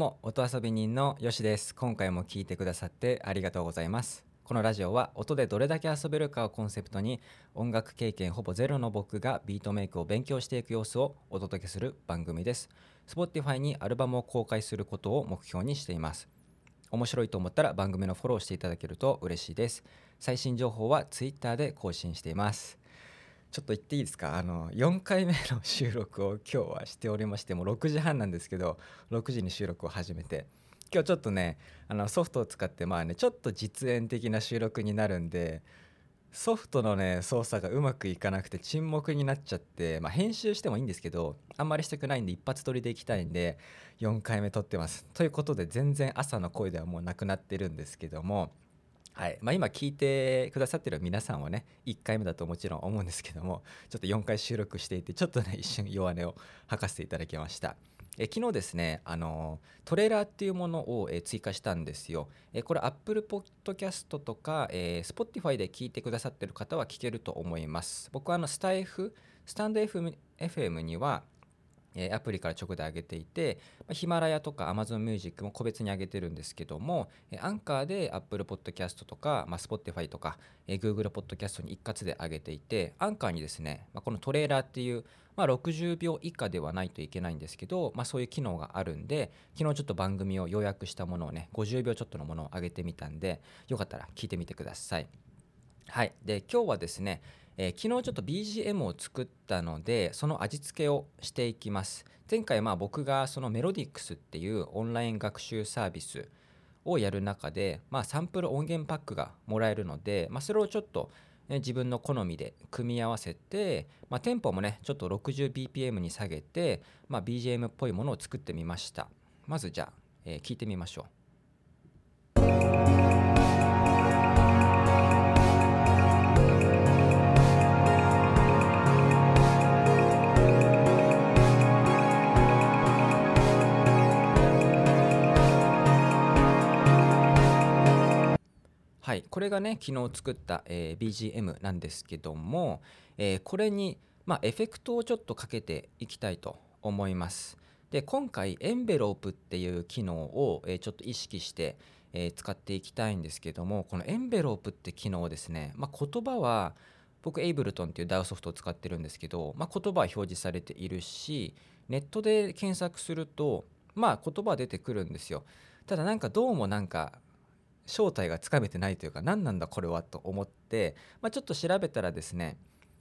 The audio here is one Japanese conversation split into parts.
も音遊び人のよしです。今回も聞いてくださってありがとうございます。このラジオは音でどれだけ遊べるかをコンセプトに音楽経験ほぼゼロの僕がビートメイクを勉強していく様子をお届けする番組です。Spotify にアルバムを公開することを目標にしています。面白いと思ったら番組のフォローしていただけると嬉しいです。最新情報は Twitter で更新しています。ちょっと言っていいですか？あの4回目の収録を今日はしておりましてもう6時半なんですけど6時に収録を始めて今日ちょっとねあのソフトを使ってまあねちょっと実演的な収録になるんでソフトのね操作がうまくいかなくて沈黙になっちゃって、まあ、編集してもいいんですけどあんまりしたくないんで一発撮りでいきたいんで4回目撮ってます。ということで全然朝の声ではもうなくなってるんですけどもはい。まあ、今聞いてくださってる皆さんはね1回目だともちろん思うんですけどもちょっと4回収録していてちょっとね一瞬弱音を吐かせていただきました。え昨日ですねあのトレーラーっていうものをえ追加したんですよ。えこれ Apple Podcast とか、えー、Spotify で聞いてくださってる方は聞けると思います。僕はあのスタイフスタンド FM, FM にはアプリから直で上げていて、ヒマラヤとか Amazon Music も個別に上げてるんですけども、アンカーで Apple Podcast とか、まあ、Spotify とか、え Google Podcast に一括で上げていて、アンカーにですね、このトレーラーっていう、まあ、60秒以下ではないといけないんですけど、まあ、そういう機能があるんで、昨日ちょっと番組を予約したものをね、50秒ちょっとのものを上げてみたんで、よかったら聞いてみてください。はい。で、今日はですね、えー、昨日ちょっと BGM を作ったのでその味付けをしていきます。前回まあ僕がそのメロディックスっていうオンライン学習サービスをやる中で、まあ、サンプル音源パックがもらえるので、まあ、それをちょっと、ね、自分の好みで組み合わせて、まあ、テンポもねちょっと 60bpm に下げて、まあ、BGM っぽいものを作ってみました。まずじゃあ、えー、聞いてみましょう。はい、これがね昨日作った、えー、BGM なんですけども、えー、これに、まあ、エフェクトをちょっとかけていきたいと思います。で今回エンベロープっていう機能を、えー、ちょっと意識して、え、使っていきたいんですけどもこのエンベロープって機能ですね、まあ、言葉は僕エイブルトンっていう DAO ソフトを使ってるんですけど、まあ、言葉は表示されているしネットで検索するとまあ言葉は出てくるんですよただなんかどうもなんか正体がつかめてないというか何なんだこれはと思って、まあ、ちょっと調べたらですね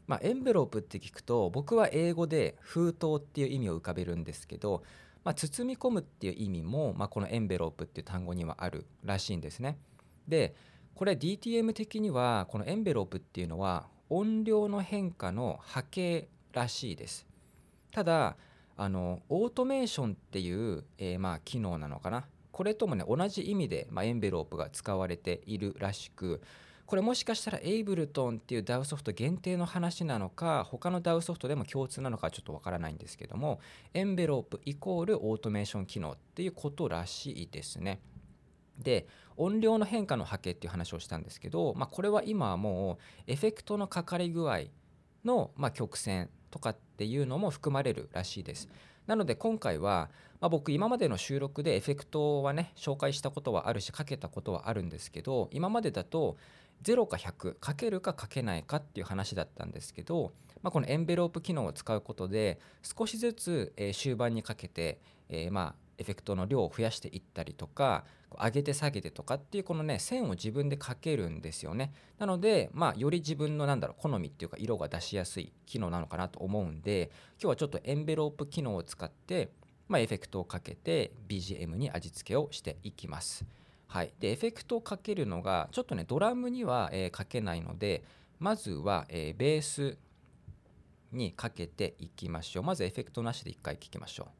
まあ、エンベロープって聞くと僕は英語で封筒っていう意味を浮かべるんですけど、まあ、包み込むっていう意味も、ま、このエンベロープっていう単語にはあるらしいんですね。でこれ DTM 的にはこのエンベロープっていうのは音量の変化の波形らしいです。ただあのオートメーションっていう、えー、ま機能なのかなこれともね同じ意味で、まあ、エンベロープが使われているらしくこれもしかしたらエイブルトンっていう DAO ソフト限定の話なのか他の DAO ソフトでも共通なのかちょっとわからないんですけどもエンベロープイコールオートメーション機能っていうことらしいですね。で音量の変化の波形っていう話をしたんですけど、まあ、これは今はもうエフェクトのかかり具合の、ま、曲線とかっていうのも含まれるらしいです。なので今回は、まあ、僕今までの収録でエフェクトはね紹介したことはあるしかけたことはあるんですけど今までだと0か100かけるかかけないかっていう話だったんですけど、まあ、このエンベロープ機能を使うことで少しずつ、え終盤にかけて、えまあエフェクトの量を増やしていったりとか上げて下げてとかっていうこのね線を自分でかけるんですよねなのでまあより自分のなんだろう好みっていうか色が出しやすい機能なのかなと思うんで今日はちょっとエンベロープ機能を使ってまあ、エフェクトをかけて BGM に味付けをしていきます。はい、でエフェクトをかけるのがちょっとねドラムには、えー、かけないのでまずは、えー、ベースにかけていきましょうまずエフェクトなしで1回聴きましょう。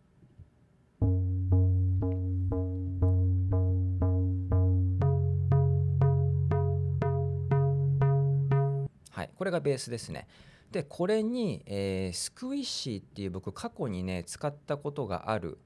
これがベースですね。でこれに、えー、スクイッシーっていう僕過去にね使ったことがある、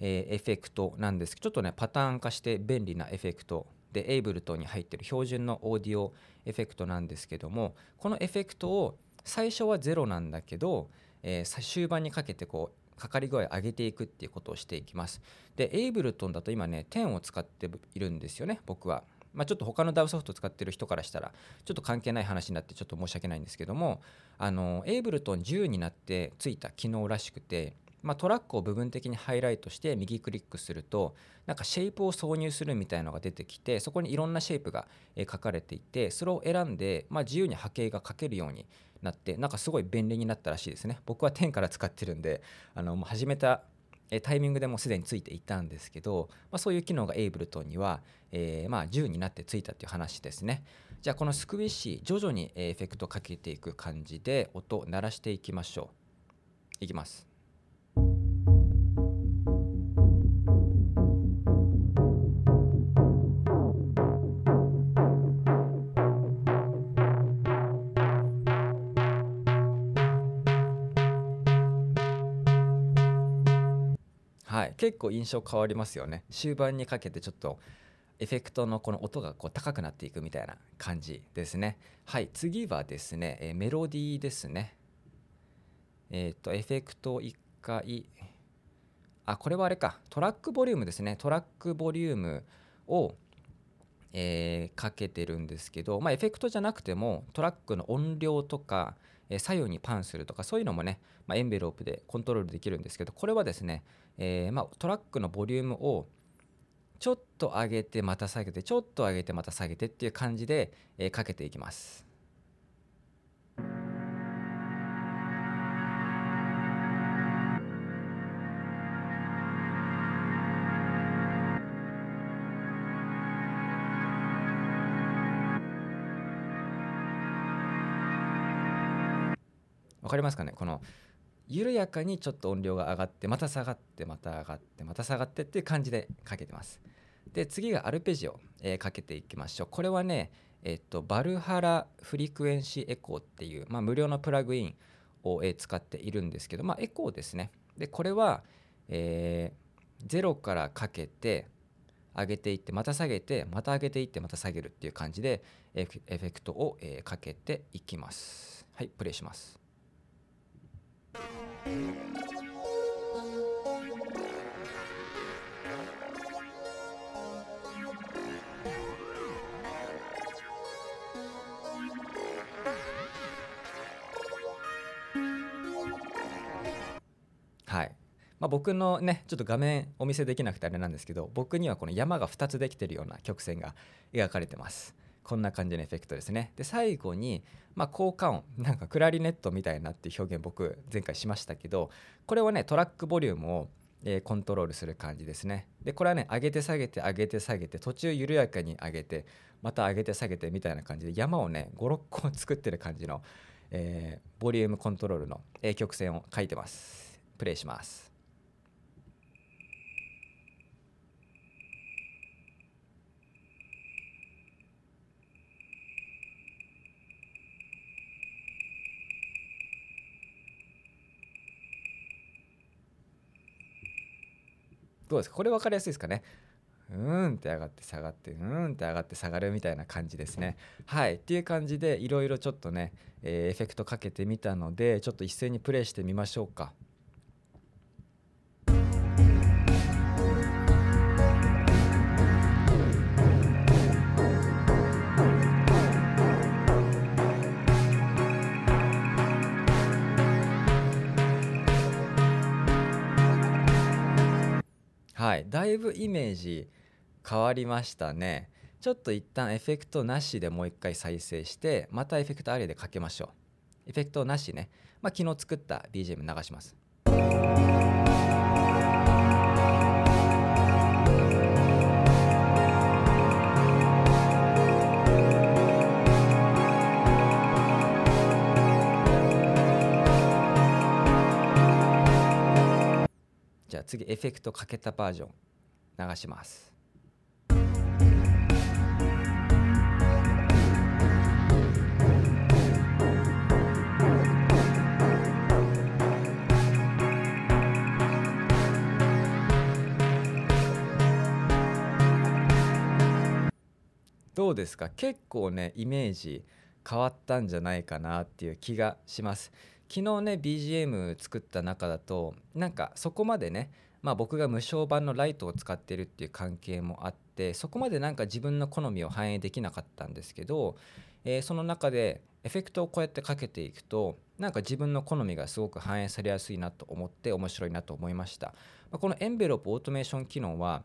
えー、エフェクトなんです。けどちょっとねパターン化して便利なエフェクト。で Ableton に入ってる標準のオーディオエフェクトなんですけどもこのエフェクトを最初は0なんだけど、えー、終盤にかけてこうかかり具合上げていくっていうことをしていきます。で Ableton だと今ね10を使っているんですよね僕は。まあ、ちょっと他の DAW ソフト使ってる人からしたらちょっと関係ない話になってちょっと申し訳ないんですけどもあのエイブルトン10になってついた機能らしくてまあ、トラックを部分的にハイライトして右クリックするとなんかシェイプを挿入するみたいのが出てきてそこにいろんなシェイプが書かれていてそれを選んで、まあ、自由に波形が書けるようになってなんかすごい便利になったらしいですね。僕は10から使ってるんであのもう始めたタイミングでもうすでについていたんですけど、まあ、そういう機能がエイブルトンには、えー、まあ10になってついたっていう話ですね。じゃあこのスクウィッシー徐々にエフェクトかけていく感じで音を鳴らしていきましょう。いきます。結構印象変わりますよね。終盤にかけてちょっとエフェクトのこの音がこう高くなっていくみたいな感じですね。はい次はですね、えメロディーですね。えっ、ー、とエフェクト1回。あこれはあれか。トラックボリュームですね。トラックボリュームをえー、かけてるんですけど、まあ、エフェクトじゃなくてもトラックの音量とか、え左右にパンするとかそういうのもね、まあ、エンベロープでコントロールできるんですけどこれはですね、えー、ま、トラックのボリュームをちょっと上げてまた下げてちょっと上げてまた下げてっていう感じで、え、かけていきます。かりますかね？この緩やかにちょっと音量が上がってまた下がってまた上がってまた下がってっていう感じでかけてます。で次がアルペジオ、えー、かけていきましょう。これはねえっとバルハラフリクエンシーエコーっていう、まあ、無料のプラグインを、えー、使っているんですけどまあエコーですね。でこれは、えー、0からかけて上げていってまた下げてまた上げていってまた下げるっていう感じでエフェクトを、えー、かけていきます。はいプレイします。はい。まあ、僕のねちょっと画面お見せできなくてあれなんですけど僕にはこの山が2つできてるような曲線が描かれてます。こんな感じのエフェクトですね。で最後に、まあ、効果音 なんかクラリネットみたいなっていう表現僕前回しましたけどこれはねトラックボリュームをえ、コントロールする感じですね。でこれはね上げて下げて上げて下げて途中緩やかに上げてまた上げて下げてみたいな感じで山をね56個作ってる感じの、えー、ボリュームコントロールの、え、曲線を書いてます。プレイします。どうですか？これ分かりやすいですかね？うーんって上がって下がってうーんって上がって下がるみたいな感じですね。はいっていう感じでいろいろちょっとね、えー、エフェクトかけてみたのでちょっと一斉にプレイしてみましょうか。はい。だいぶイメージ変わりましたね。ちょっと一旦エフェクトなしでもう一回再生してまたエフェクトありでかけましょう。エフェクトなしね、まあ、昨日作った BGM 流します。じゃあ次エフェクトかけたバージョン流します。どうですか？結構ねイメージ変わったんじゃないかなっていう気がします。昨日ね BGM 作った中だとなんかそこまでねまあ僕が無償版のライトを使ってるっていう関係もあってそこまでなんか自分の好みを反映できなかったんですけど、えー、その中でエフェクトをこうやってかけていくとなんか自分の好みがすごく反映されやすいなと思って面白いなと思いました、まあ、このエンベロープオートメーション機能は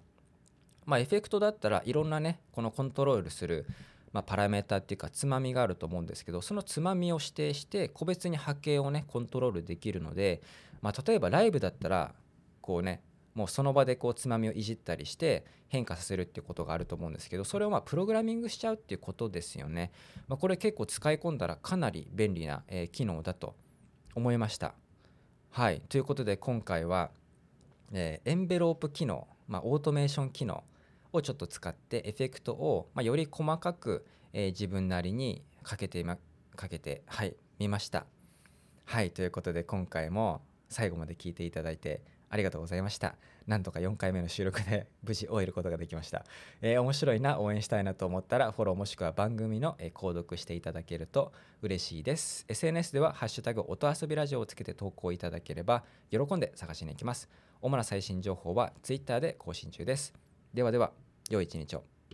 まあ、エフェクトだったらいろんなねこのコントロールする、まあ、パラメータっていうかつまみがあると思うんですけどそのつまみを指定して個別に波形をねコントロールできるので、まあ、例えばライブだったらこうねもうその場でこうつまみをいじったりして変化させるっていうことがあると思うんですけどそれをまあプログラミングしちゃうっていうことですよね、まあ、これ結構使い込んだらかなり便利な、え、機能だと思いました。はい。ということで今回は、えー、エンベロープ機能、まあ、オートメーション機能をちょっと使ってエフェクトを、まあ、より細かく、えー、自分なりにかけて、ま、はい見ました。はいということで今回も最後まで聞いていただいてありがとうございました。なんとか4回目の収録で 無事終えることができました、えー、面白いな応援したいなと思ったらフォローもしくは番組の、えー、購読していただけると嬉しいです。SNS ではハッシュタグ音遊びラジオをつけて投稿いただければ喜んで探しに行きます。主な最新情報は Twitter で更新中です。ではでは良い一日を。